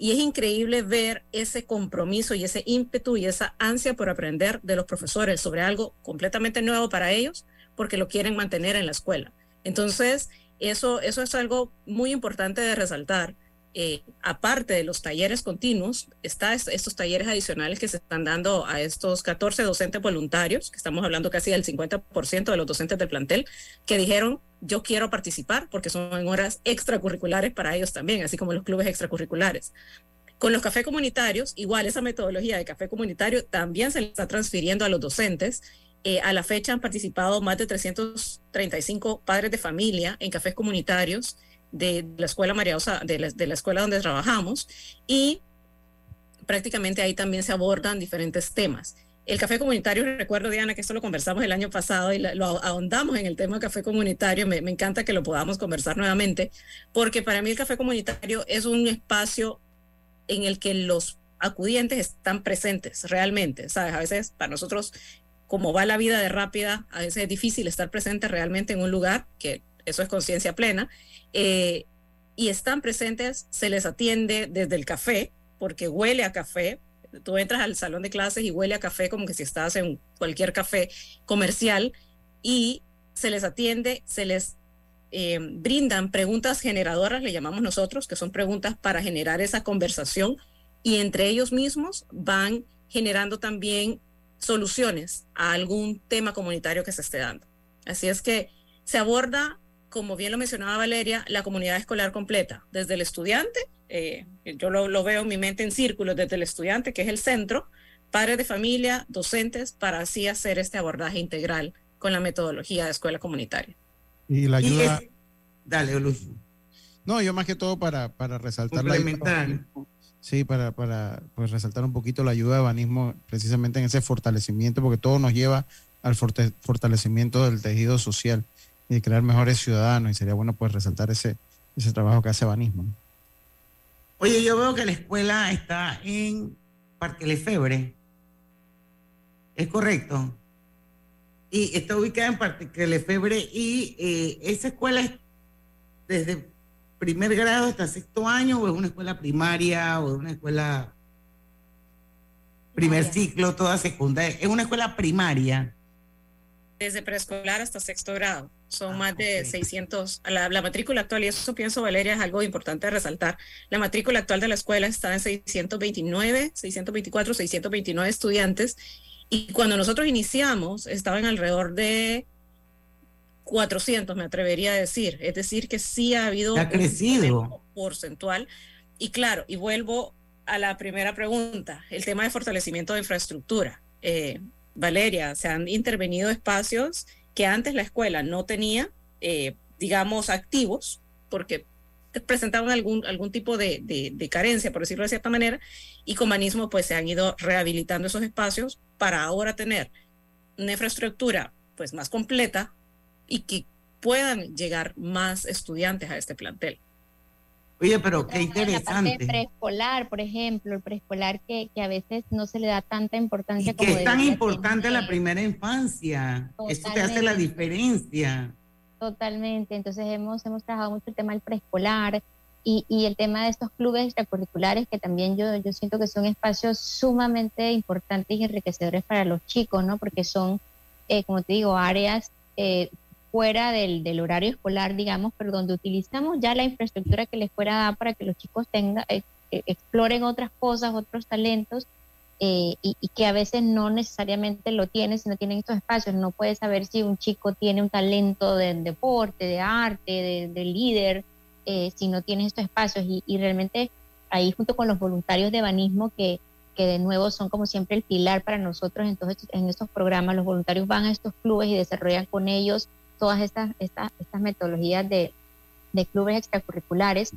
y es increíble ver ese compromiso y ese ímpetu y esa ansia por aprender de los profesores sobre algo completamente nuevo para ellos, porque lo quieren mantener en la escuela. Entonces, eso, eso es algo muy importante de resaltar. Eh, aparte de los talleres continuos, está estos talleres adicionales que se están dando a estos 14 docentes voluntarios, que estamos hablando casi del 50% de los docentes del plantel, que dijeron, yo quiero participar porque son horas extracurriculares para ellos también, así como los clubes extracurriculares. Con los cafés comunitarios, igual esa metodología de café comunitario también se le está transfiriendo a los docentes. Eh, a la fecha han participado más de 335 padres de familia en cafés comunitarios de la escuela María Osa, de la, de la escuela donde trabajamos y prácticamente ahí también se abordan diferentes temas. El café comunitario, recuerdo Diana que esto lo conversamos el año pasado y lo ahondamos en el tema del café comunitario, me, encanta que lo podamos conversar nuevamente, porque para mí el café comunitario es un espacio en el que los acudientes están presentes realmente, ¿sabes? A veces para nosotros, como va la vida de rápida, a veces es difícil estar presente realmente en un lugar, que eso es conciencia plena, eh, y están presentes, se les atiende desde el café, porque huele a café. Tú entras al salón de clases y huele a café como que si estás en cualquier café comercial y se les atiende, se les eh, brindan preguntas generadoras, le llamamos nosotros, que son preguntas para generar esa conversación y entre ellos mismos van generando también soluciones a algún tema comunitario que se esté dando. Así es que se aborda como bien lo mencionaba Valeria, la comunidad escolar completa, desde el estudiante, eh, yo lo, lo, veo en mi mente en círculos, desde el estudiante, que es el centro, padres de familia, docentes, para así hacer este abordaje integral con la metodología de escuela comunitaria. Y la ayuda... Y es, dale, Luz. No, yo más que todo para, para resaltar la ayuda, Sí, para, para pues, resaltar un poquito la ayuda de Banismo precisamente en ese fortalecimiento, porque todo nos lleva al fortalecimiento del tejido social y de crear mejores ciudadanos y sería bueno pues resaltar ese, ese trabajo que hace Banismo. Oye, yo veo que la escuela está en Parque Lefebre. ¿Es correcto? Y está ubicada en Parque Lefebre y eh, esa escuela es desde primer grado hasta sexto año o es una escuela primaria o es una escuela primer ciclo, toda secundaria. Es una escuela primaria. Desde preescolar hasta sexto grado. Son ah, más de okay. 600. La, la, matrícula actual, y eso pienso, Valeria, es algo importante de resaltar. La matrícula actual de la escuela está en 629, 624, 629 estudiantes. Y cuando nosotros iniciamos, estaban alrededor de 400, me atrevería a decir. Es decir, que sí ha habido ha crecido. un porcentual. Y claro, y vuelvo a la primera pregunta, el tema de fortalecimiento de infraestructura. Eh, Valeria, se han intervenido espacios que antes la escuela no tenía, eh, digamos, activos, porque presentaban algún, algún tipo de, de, carencia, por decirlo de cierta manera, y con Banismo pues se han ido rehabilitando esos espacios para ahora tener una infraestructura pues más completa y que puedan llegar más estudiantes a este plantel. Oye, pero qué interesante. El preescolar, por ejemplo, el preescolar que, que, a veces no se le da tanta importancia. Y que es tan importante la primera infancia. Eso te hace la diferencia. Totalmente. Entonces hemos, hemos trabajado mucho el tema del preescolar y, y, el tema de estos clubes extracurriculares que también yo, yo siento que son espacios sumamente importantes y enriquecedores para los chicos, ¿no? Porque son, eh, como te digo, áreas eh, fuera del, del, horario escolar, digamos, pero donde utilizamos ya la infraestructura que la escuela da para que los chicos tengan, eh, exploren otras cosas, otros talentos eh, y, que a veces no necesariamente lo tienen si no tienen estos espacios. No puedes saber si un chico tiene un talento de, deporte, de arte, de, líder, eh, si no tiene estos espacios. Y, realmente ahí junto con los voluntarios de banismo que, que de nuevo son como siempre el pilar para nosotros, entonces en estos programas los voluntarios van a estos clubes y desarrollan con ellos todas estas, estas, estas metodologías de, de clubes extracurriculares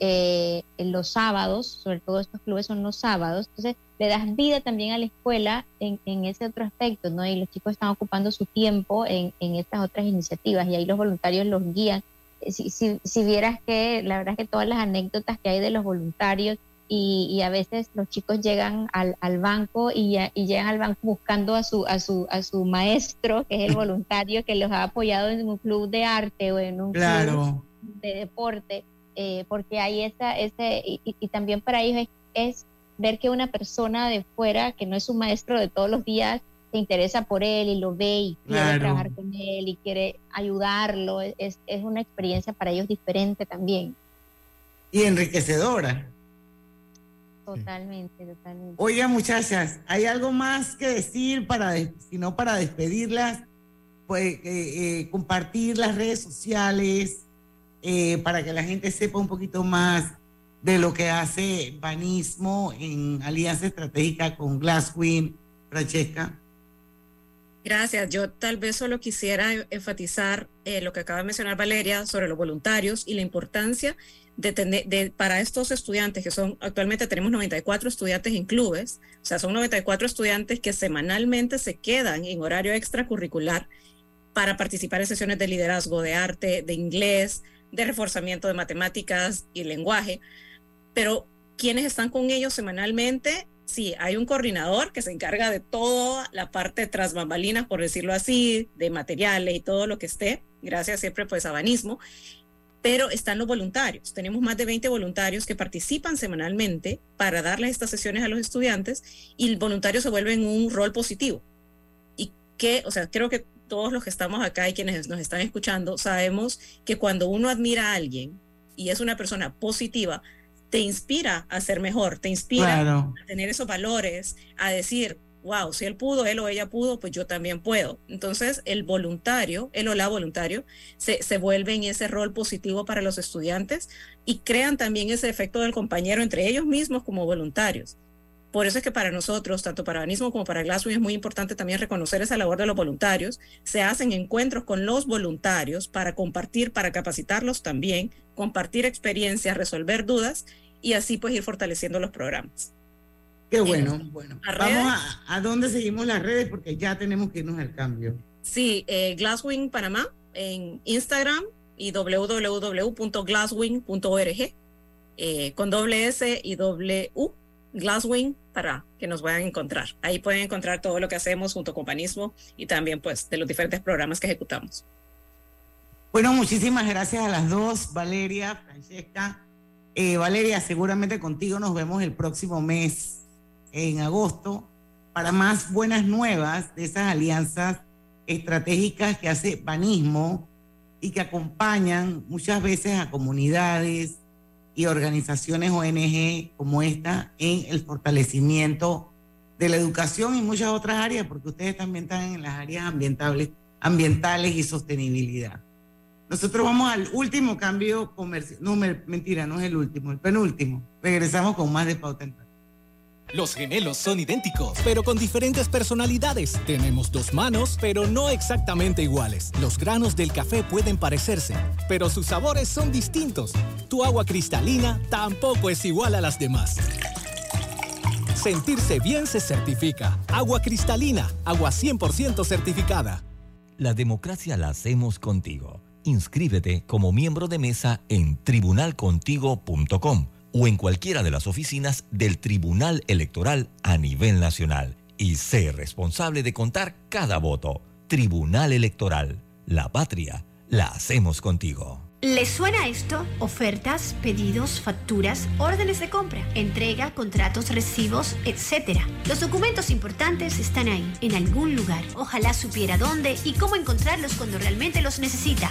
eh, los sábados, sobre todo estos clubes son los sábados, entonces le das vida también a la escuela en, en ese otro aspecto, ¿no? Y los chicos están ocupando su tiempo en, en estas otras iniciativas y ahí los voluntarios los guían. Si, si, si, vieras que la verdad que todas las anécdotas que hay de los voluntarios y, y a veces los chicos llegan al, al banco y, y, llegan al banco buscando a su, a, su, a su maestro, que es el voluntario que los ha apoyado en un club de arte o en un club de deporte eh, porque hay esa, ese, y, también para ellos es, ver que una persona de fuera, que no es un maestro de todos los días, se interesa por él y lo ve y quiere trabajar con él y quiere ayudarlo. Es, es una experiencia para ellos diferente también. Y enriquecedora. Totalmente, totalmente. Oiga, muchachas, ¿hay algo más que decir para, si no para despedirlas? Pues eh, eh, compartir las redes sociales, eh, para que la gente sepa un poquito más de lo que hace Banismo en alianza estratégica con Glasswing, Francesca. Gracias. Yo tal vez solo quisiera enfatizar eh, lo que acaba de mencionar Valeria sobre los voluntarios y la importancia de para estos estudiantes, que son actualmente tenemos 94 estudiantes en clubes, o sea, son 94 estudiantes que semanalmente se quedan en horario extracurricular para participar en sesiones de liderazgo, de arte, de inglés, de reforzamiento de matemáticas y lenguaje, pero quienes están con ellos semanalmente, sí, hay un coordinador que se encarga de toda la parte tras bambalinas, por decirlo así, de materiales y todo lo que esté, gracias siempre pues a Banismo, pero están los voluntarios. Tenemos más de 20 voluntarios que participan semanalmente para darles estas sesiones a los estudiantes y el voluntario se vuelve en un rol positivo. Y que, o sea, creo que todos los que estamos acá y quienes nos están escuchando, sabemos que cuando uno admira a alguien y es una persona positiva, te inspira a ser mejor, te inspira a tener esos valores, a decir, wow, si él pudo, él o ella pudo, pues yo también puedo. Entonces, el voluntario, el o la voluntario, se, se vuelve en ese rol positivo para los estudiantes y crean también ese efecto del compañero entre ellos mismos como voluntarios. Por eso es que para nosotros, tanto para Banismo como para Glasswing, es muy importante también reconocer esa labor de los voluntarios. Se hacen encuentros con los voluntarios para compartir, para capacitarlos también, compartir experiencias, resolver dudas y así pues ir fortaleciendo los programas. Qué bueno, bueno. Vamos a, a, dónde seguimos las redes porque ya tenemos que irnos al cambio. Sí, eh, Glasswing Panamá en Instagram y www.glasswing.org eh, con doble S y doble U Glasswing para que nos vayan a encontrar. Ahí pueden encontrar todo lo que hacemos junto con Panismo y también pues de los diferentes programas que ejecutamos. Bueno, muchísimas gracias a las dos, Valeria, Francesca. Eh, Valeria, seguramente contigo nos vemos el próximo mes, en agosto, para más buenas nuevas de esas alianzas estratégicas que hace Panismo y que acompañan muchas veces a comunidades, y organizaciones ONG como esta en el fortalecimiento de la educación y muchas otras áreas, porque ustedes también están en las áreas ambientales, ambientales y sostenibilidad. Nosotros vamos al último cambio comercial. No, mentira, no es el último, el penúltimo. Regresamos con más de Pauta en Los gemelos son idénticos, pero con diferentes personalidades. Tenemos dos manos, pero no exactamente iguales. Los granos del café pueden parecerse, pero sus sabores son distintos. Tu agua cristalina tampoco es igual a las demás. Sentirse bien se certifica. Agua cristalina, agua 100% certificada. La democracia la hacemos contigo. Inscríbete como miembro de mesa en tribunalcontigo.com o en cualquiera de las oficinas del Tribunal Electoral a nivel nacional y sé responsable de contar cada voto. Tribunal Electoral. La patria la hacemos contigo. ¿Les suena esto? Ofertas, pedidos, facturas, órdenes de compra, entrega, contratos, recibos, etc. Los documentos importantes están ahí, en algún lugar. Ojalá supiera dónde y cómo encontrarlos cuando realmente los necesita,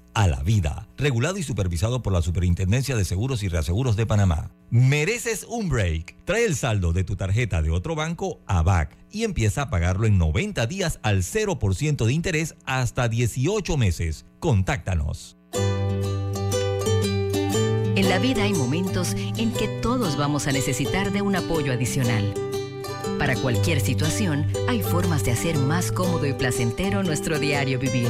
a la vida, regulado y supervisado por la Superintendencia de Seguros y Reaseguros de Panamá. Mereces un break. Trae el saldo de tu tarjeta de otro banco a BAC y empieza a pagarlo en 90 días al 0% de interés hasta 18 meses. Contáctanos. En la vida hay momentos en que todos vamos a necesitar de un apoyo adicional. Para cualquier situación, hay formas de hacer más cómodo y placentero nuestro diario vivir.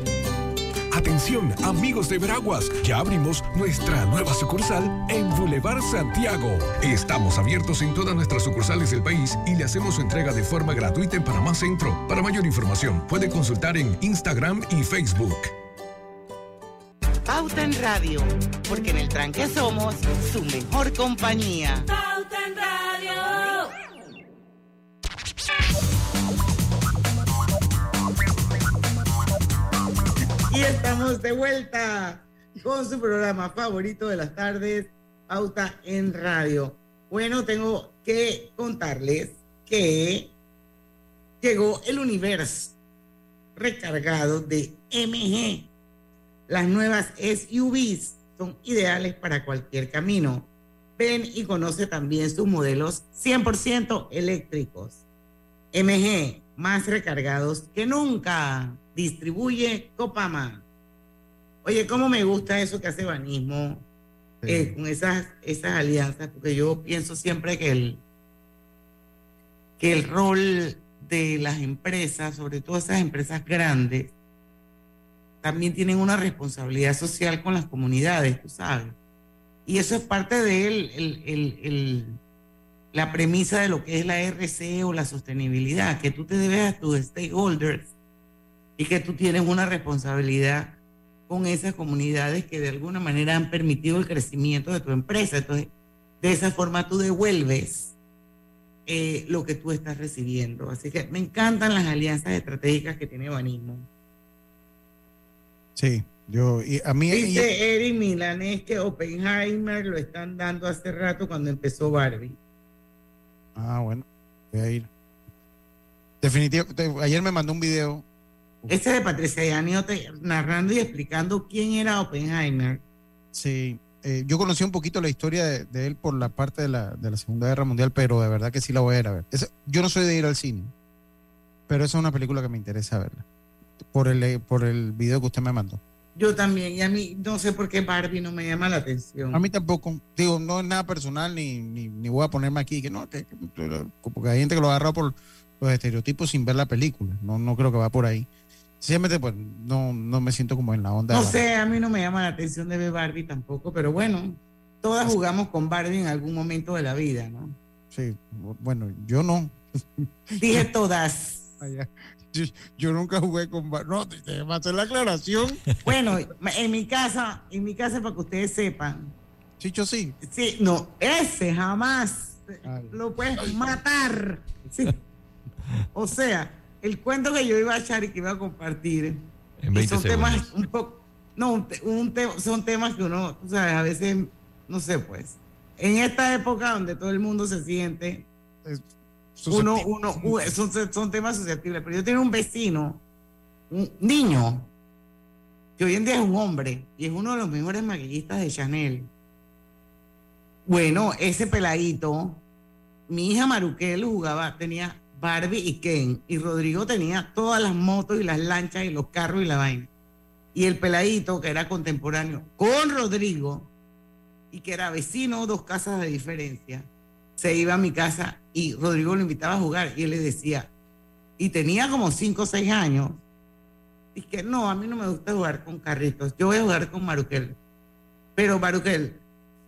Atención, amigos de Veraguas, ya abrimos nuestra nueva sucursal en Boulevard Santiago. Estamos abiertos en todas nuestras sucursales del país y le hacemos su entrega de forma gratuita en Panamá Centro. Para mayor información, puede consultar en Instagram y Facebook. Pauta en Radio, porque en el tranque somos su mejor compañía. Pauta Estamos de vuelta con su programa favorito de las tardes, Pauta en Radio. Bueno, tengo que contarles que llegó el universo recargado de MG. Las nuevas SUVs son ideales para cualquier camino. Ven y conoce también sus modelos 100% eléctricos. MG, más recargados que nunca. Distribuye Copama. Oye, cómo me gusta eso que hace Banismo eh, con esas, esas alianzas, porque yo pienso siempre que el, que el rol de las empresas, sobre todo esas empresas grandes, también tienen una responsabilidad social con las comunidades, tú sabes. Y eso es parte de el, el, el, la premisa de lo que es la RC o la sostenibilidad, que tú te debes a tus stakeholders y que tú tienes una responsabilidad con esas comunidades que de alguna manera han permitido el crecimiento de tu empresa. Entonces, de esa forma tú devuelves eh, lo que tú estás recibiendo. Así que me encantan las alianzas estratégicas que tiene Banismo. Sí, yo, y a mí... Dice y- Eric Milanés que Oppenheimer lo están dando hace rato cuando empezó Barbie. Ah, bueno, voy a ir. Definitivamente, ayer me mandó un video. Ese de Patricia Yanio te- narrando y explicando quién era Oppenheimer. Sí, eh, yo conocí un poquito la historia de, de él por la parte de la, de la Segunda Guerra Mundial, pero de verdad que sí la voy a ir a ver. Es- yo no soy de ir al cine, pero esa es una película que me interesa verla. Por el, eh, por el video que usted me mandó. Yo también, y a mí no sé por qué Barbie no me llama la atención. A mí tampoco, digo, no es nada personal, ni, ni, ni voy a ponerme aquí, que no, que- porque hay gente que lo agarra por los estereotipos sin ver la película. No, no creo que va por ahí. Simplemente, pues, no, no me siento como en la onda. No sé, a mí no me llama la atención de ver Barbie tampoco, pero bueno, todas jugamos con Barbie en algún momento de la vida, ¿no? Sí, bueno, yo no. Dije todas. Yo, yo nunca jugué con Barbie. No, te, va a hacer la aclaración. Bueno, en mi casa, en mi casa para que ustedes sepan. Chicho sí. Sí, no, ese jamás lo puedes matar. Sí. O sea, el cuento que yo iba a echar y que iba a compartir En y 20 son temas segundos. un poco, no, un un te- son temas que uno, tú sabes, a veces, no sé, pues, en esta época donde todo el mundo se siente, uno, uno, son, son temas susceptibles. Pero yo tenía un vecino, un niño, que hoy en día es un hombre y es uno de los mejores maquillistas de Chanel. Bueno, ese peladito, mi hija Maruquel jugaba, tenía Barbie y Ken, y Rodrigo tenía todas las motos y las lanchas y los carros y la vaina. Y el peladito, que era contemporáneo con Rodrigo, y que era vecino, dos casas de diferencia, se iba a mi casa y Rodrigo lo invitaba a jugar y él le decía, y tenía como cinco o seis años, y que no, a mí no me gusta jugar con carritos, yo voy a jugar con Maruquel. Pero Maruquel,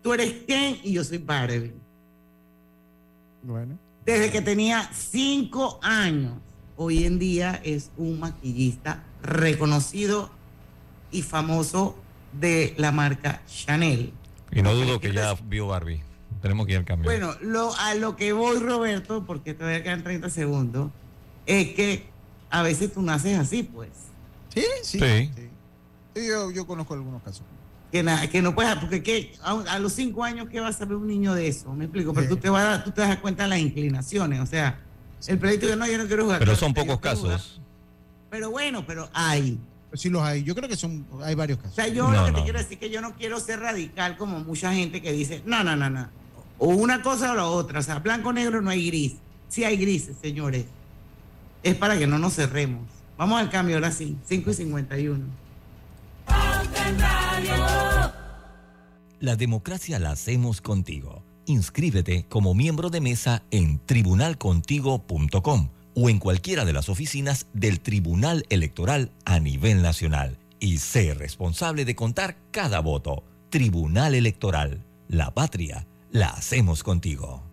tú eres Ken y yo soy Barbie. Bueno. Desde que tenía cinco años, hoy en día es un maquillista reconocido y famoso de la marca Chanel. Y no dudo que ya vio Barbie. Tenemos que ir al cambio. Bueno, lo, a lo que voy, Roberto, porque todavía quedan 30 segundos, es que a veces tú naces así, pues. Sí, sí. Sí. Sí, Yo, yo conozco algunos casos. Que, na- que no puedes, porque ¿qué? a, a los cinco años, ¿qué va a saber un niño de eso? Me explico, pero tú te, vas a dar- tú te das cuenta de las inclinaciones, o sea, el pleito que no, yo no quiero jugar. Pero son pocos jugar. casos. Pero bueno, pero hay. Sí los hay. Yo creo que son, hay varios casos. O sea, yo No, lo que no. te quiero decir es que yo no quiero ser radical como mucha gente que dice, no, no, no, no. O una cosa o la otra. O sea, blanco negro no hay gris. Sí hay grises, señores. Es para que no nos cerremos. Vamos al cambio ahora sí. 5 y 51. La democracia la hacemos contigo. Inscríbete como miembro de mesa en tribunalcontigo.com o en cualquiera de las oficinas del Tribunal Electoral a nivel nacional y sé responsable de contar cada voto. Tribunal Electoral. La patria la hacemos contigo.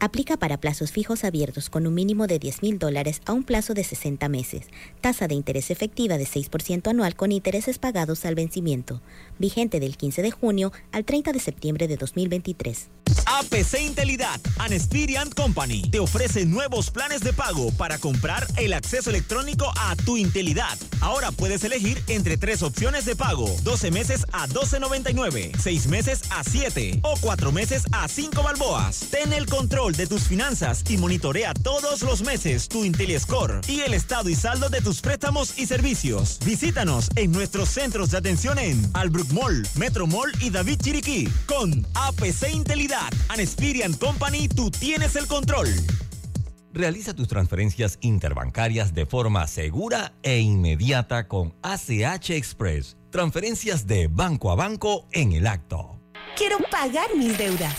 Aplica para plazos fijos abiertos con un mínimo de 10 mil dólares a un plazo de 60 meses. Tasa de interés efectiva de 6% anual con intereses pagados al vencimiento. Vigente del 15 de junio al 30 de septiembre de 2023. APC Intelidad and Experian Company te ofrece nuevos planes de pago para comprar el acceso electrónico a tu Intelidad. Ahora puedes elegir entre tres opciones de pago: 12 meses a 12.99, 6 meses a 7 o 4 meses a 5 balboas. Ten el control de tus finanzas y monitorea todos los meses tu IntelliScore y el estado y saldo de tus préstamos y servicios. Visítanos en nuestros centros de atención en Albrook Mall, Metro Mall y David Chiriquí. Con APC Intelidad and Experian Company, tú tienes el control. Realiza tus transferencias interbancarias de forma segura e inmediata con ACH Express. Transferencias de banco a banco en el acto. Quiero pagar mis deudas.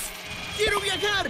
¡Quiero viajar!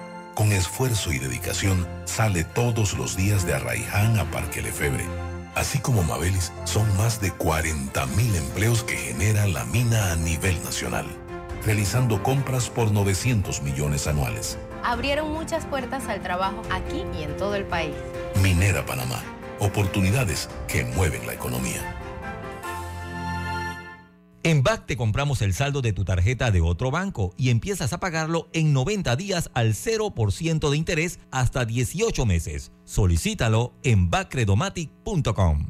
Con esfuerzo y dedicación sale todos los días de Arraiján a Parque Lefebre. Así como Mabelis, son más de 40.000 empleos que genera la mina a nivel nacional, realizando compras por 900 millones anuales. Abrieron muchas puertas al trabajo aquí y en todo el país. Minera Panamá, oportunidades que mueven la economía. En BAC te compramos el saldo de tu tarjeta de otro banco y empiezas a pagarlo en 90 días al 0% de interés hasta 18 meses. Solicítalo en backredomatic.com.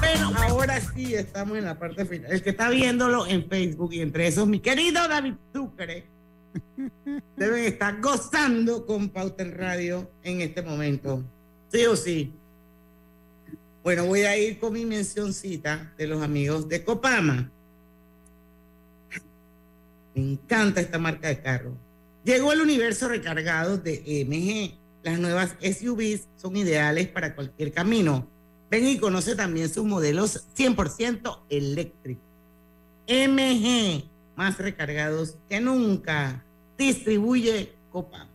Bueno, ahora sí estamos en la parte final. El que está viéndolo en Facebook y entre esos mi querido David Sucre deben estar gozando con Pauta en Radio en este momento. Sí o sí. Bueno, voy a ir con mi mencioncita de los amigos de Copama. Me encanta esta marca de carro. Llegó el universo recargado de MG. Las nuevas SUVs son ideales para cualquier camino. Ven y conoce también sus modelos 100% eléctricos. MG, más recargados que nunca. Distribuye Copama.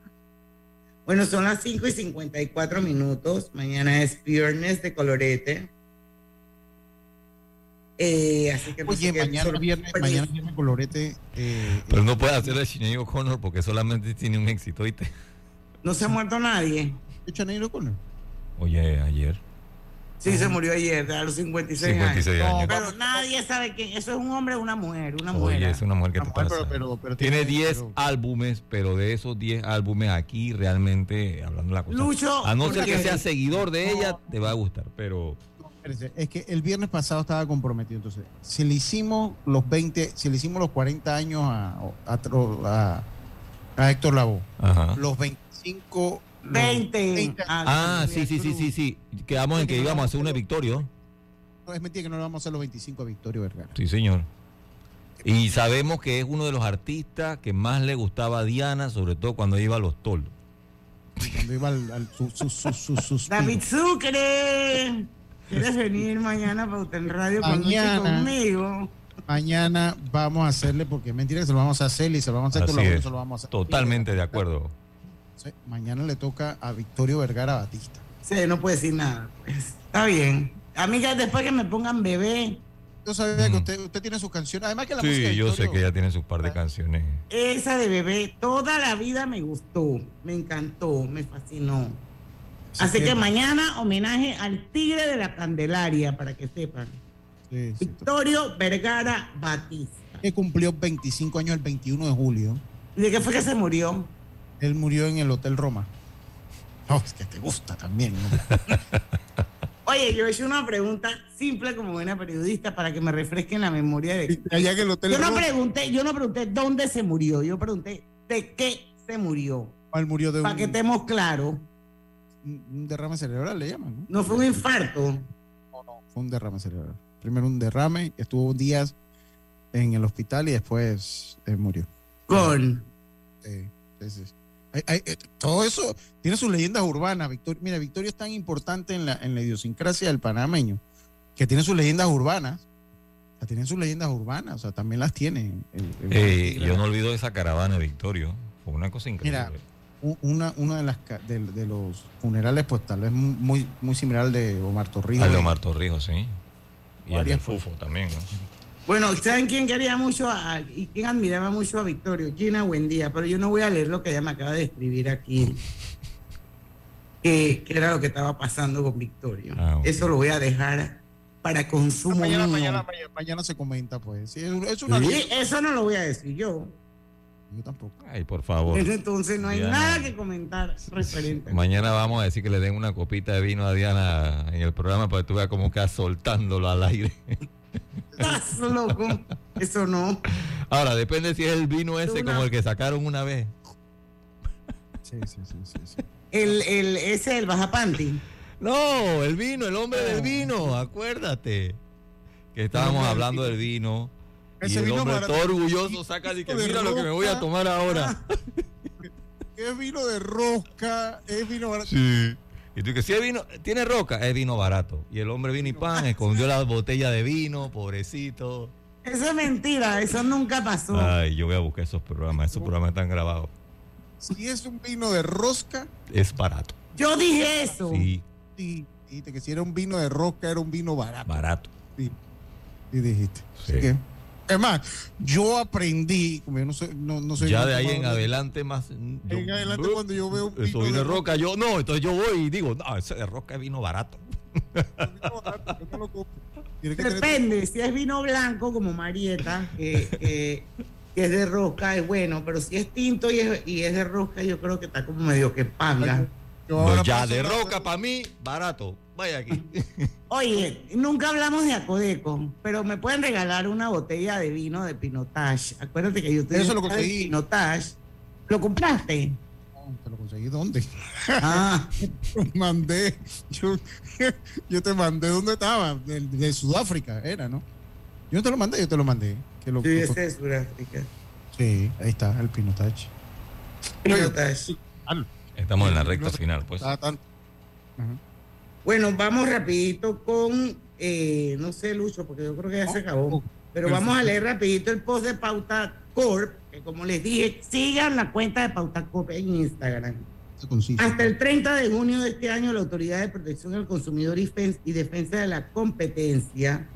Bueno, son las 5 y 54 minutos. Mañana es viernes de colorete. Eh, así que no Oye, qué- mañana viernes, mañana viernes colorete. eh, Pero no puede hacer el Sinead O'Connor porque solamente tiene un éxito, ¿oíste? No se ha muerto nadie. Sinead O'Connor? Oye, ayer. Sí, se murió ayer, a los 56, 56 años. años. No, pero nadie sabe quién. Eso es un hombre o una mujer. Una Oye, mujer. es una mujer que te pasa. pero- pero tiene tiene- 10 pero- álbumes, pero de esos 10 álbumes aquí realmente, hablando de la cosa. Lucho, a no ser que seas seguidor de ella, te va a gustar, pero... Es que el viernes pasado estaba comprometido. Entonces, si le hicimos los 20, si le hicimos los 40 años a, a, a- a Héctor Lavoe, Ajá. los 25. Los 20. Ah, sí, sí, sí, sí, sí. Quedamos en que íbamos a hacer una Victorio. No, es mentira que no le vamos a hacer los 25 a Victorio Vergara. Sí, señor. Y sabemos que es uno de los artistas que más le gustaba a Diana, sobre todo cuando iba a los toldos. Cuando iba al, al su, su, su, su- suspiro. David Sucre. ¿Quieres venir mañana para usted en radio Mañana. conmigo? Mañana vamos a hacerle, porque es mentira que se lo vamos a hacer y se lo vamos a hacer Así con la es. se lo vamos a hacer. Totalmente de acuerdo. Mañana le toca a Victorio Vergara Batista. Sí, no puede decir nada. pues. Está bien. Amiga, después que me pongan bebé, Yo sabía que usted, usted tiene sus canciones. Además que la música Sí, de yo sé que ella tiene sus par de canciones. esa de bebé, toda la vida me gustó, me encantó, me fascinó. Así que que- mañana homenaje al tigre de la Candelaria, para que sepan. Sí, sí. Victorio Vergara Batista. que cumplió 25 años el 21 de julio. ¿Y de qué fue que se murió? Él murió en el Hotel Roma. Oh, es que te gusta también. ¿no? Oye, yo he hecho una pregunta simple como buena periodista para que me refresquen la memoria de. Allá que el Hotel Yo no Roma- pregunté, yo no pregunté dónde se murió, yo pregunté de qué se murió. Él murió de Para un, que estemos claros, un- derrame cerebral, le llaman. ¿no? no fue un infarto. Fue un derrame cerebral. Primero un derrame, estuvo días en el hospital y después eh, murió. Con. Sí, sí, sí. Hay- hay- eh, todo eso tiene sus leyendas urbanas. Victoria, mira, Victoria es tan importante en la, en la idiosincrasia del panameño que tiene sus leyendas urbanas. O sea, tienen sus leyendas urbanas, o sea, también las tiene. el- el- Eh, yo no olvido esa caravana de Victorio. Fue una cosa increíble. Mira, una, una de las de, de los funerales, pues tal vez muy, muy similar al de Omar Torrijos. Al de Omar Torrijos, sí. Y al del Fufo también, ¿no? Bueno, ¿saben quién quería mucho a- y quién admiraba mucho a Victorio? Gina Buendía, pero yo no voy a leer lo que ella me acaba de escribir aquí. Que, que era lo que estaba pasando con Victorio. Ah. Eso lo voy a dejar para consumo Mañana, mío. mañana, mañana, mañana se comenta, pues. Sí, es, es una Sí, eso no lo voy a decir yo. Yo tampoco. Ay, por favor. Entonces no hay Diana. nada que comentar referente. Mañana vamos a decir que le den una copita de vino a Diana en el programa para que tú veas cómo queda soltándolo al aire. Estás loco. Eso no. Ahora, depende si es el vino ese Una- como el que sacaron una vez. Sí, sí, sí, sí, sí. El, el, ese, el bajapanti. No, el vino, el hombre del vino, acuérdate. Que estábamos hablando del vino. Y Ese el vino hombre barato. todo orgulloso saca de que mira lo que me voy a tomar ahora. Es vino de rosca, es vino barato. Sí. Y tú que si es vino, tiene roca, es vino barato. Y el hombre vino y pan, escondió la botella de vino, pobrecito. Eso es mentira, eso nunca pasó. Ay, yo voy a buscar esos programas, esos programas están grabados. Si es un vino de rosca, Es barato. Yo dije eso. Sí, sí, dijiste que si era un vino de rosca, era un vino barato. barato. Sí, y dijiste. Sí. Que, Es más, yo aprendí, como yo no sé, no, no sé. Ya de ahí en adelante más. yo- En adelante cuando yo veo un Eso vino de roca, yo no, entonces yo voy y digo, no, ese de roca es vino barato. Tiene que tener- Depende, si es vino blanco como Marieta, que, es de rosca, es bueno, pero si es tinto y es, y es de rosca, yo creo que está como medio que panga. No, ya de roca para mí, barato. Vaya aquí. Oye, nunca hablamos de Acodeco, pero me pueden regalar una botella de vino de Pinotage. Acuérdate que yo te Eso lo conseguí. Pinotage. ¿Lo compraste? ¿Te lo conseguí dónde? Ah. Lo mandé. Yo, yo te mandé dónde estaba. De, de Sudáfrica era, ¿no? Yo no te lo mandé, yo te lo mandé. Que lo, Sí, ese es de Sudáfrica. Sí, ahí está, el Pinotage. Pinotage. Estamos en la recta final, pues. Está tan- Bueno, vamos rapidito con, eh, no sé, Lucho, porque yo creo que ya se acabó. Pero Perfecto. vamos a leer rapidito el post de Pauta Corp, que como les dije, sigan la cuenta de Pauta Corp en Instagram. Hasta el 30 de junio de este año, la Autoridad de Protección al Consumidor y y Defensa de la Competencia,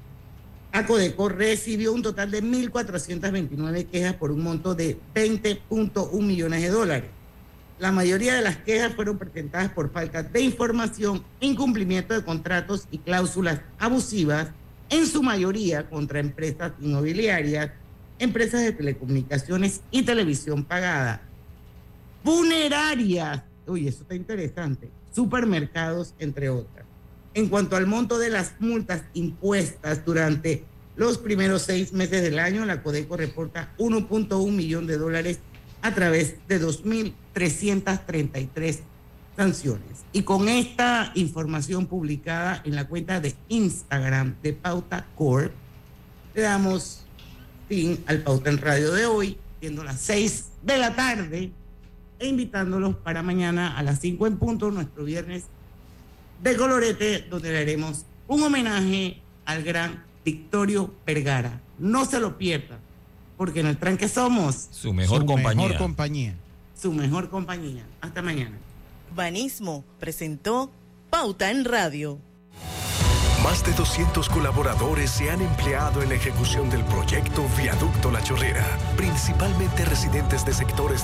ACODECO, recibió un total de 1.429 quejas por un monto de 20.1 millones de dólares. La mayoría de las quejas fueron presentadas por falta de información, incumplimiento de contratos y cláusulas abusivas, en su mayoría contra empresas inmobiliarias, empresas de telecomunicaciones y televisión pagada, funerarias, uy, eso está interesante, supermercados, entre otras. En cuanto al monto de las multas impuestas durante los primeros seis meses del año, la Codeco reporta 1.1 millón de dólares a través de 2.333 sanciones. Y con esta información publicada en la cuenta de Instagram de Pauta Corp, le damos fin al Pauta en Radio de hoy, siendo las 6 de la tarde, e invitándolos para mañana a las 5 en punto, nuestro viernes de colorete, donde le haremos un homenaje al gran Victorio Vergara. No se lo pierdan, porque en el tranque somos Su mejor compañía. Mejor compañía. su mejor compañía. Hasta mañana. Banismo presentó Pauta en Radio. Más de 200 colaboradores se han empleado en la ejecución del proyecto Viaducto La Chorrera, principalmente residentes de sectores de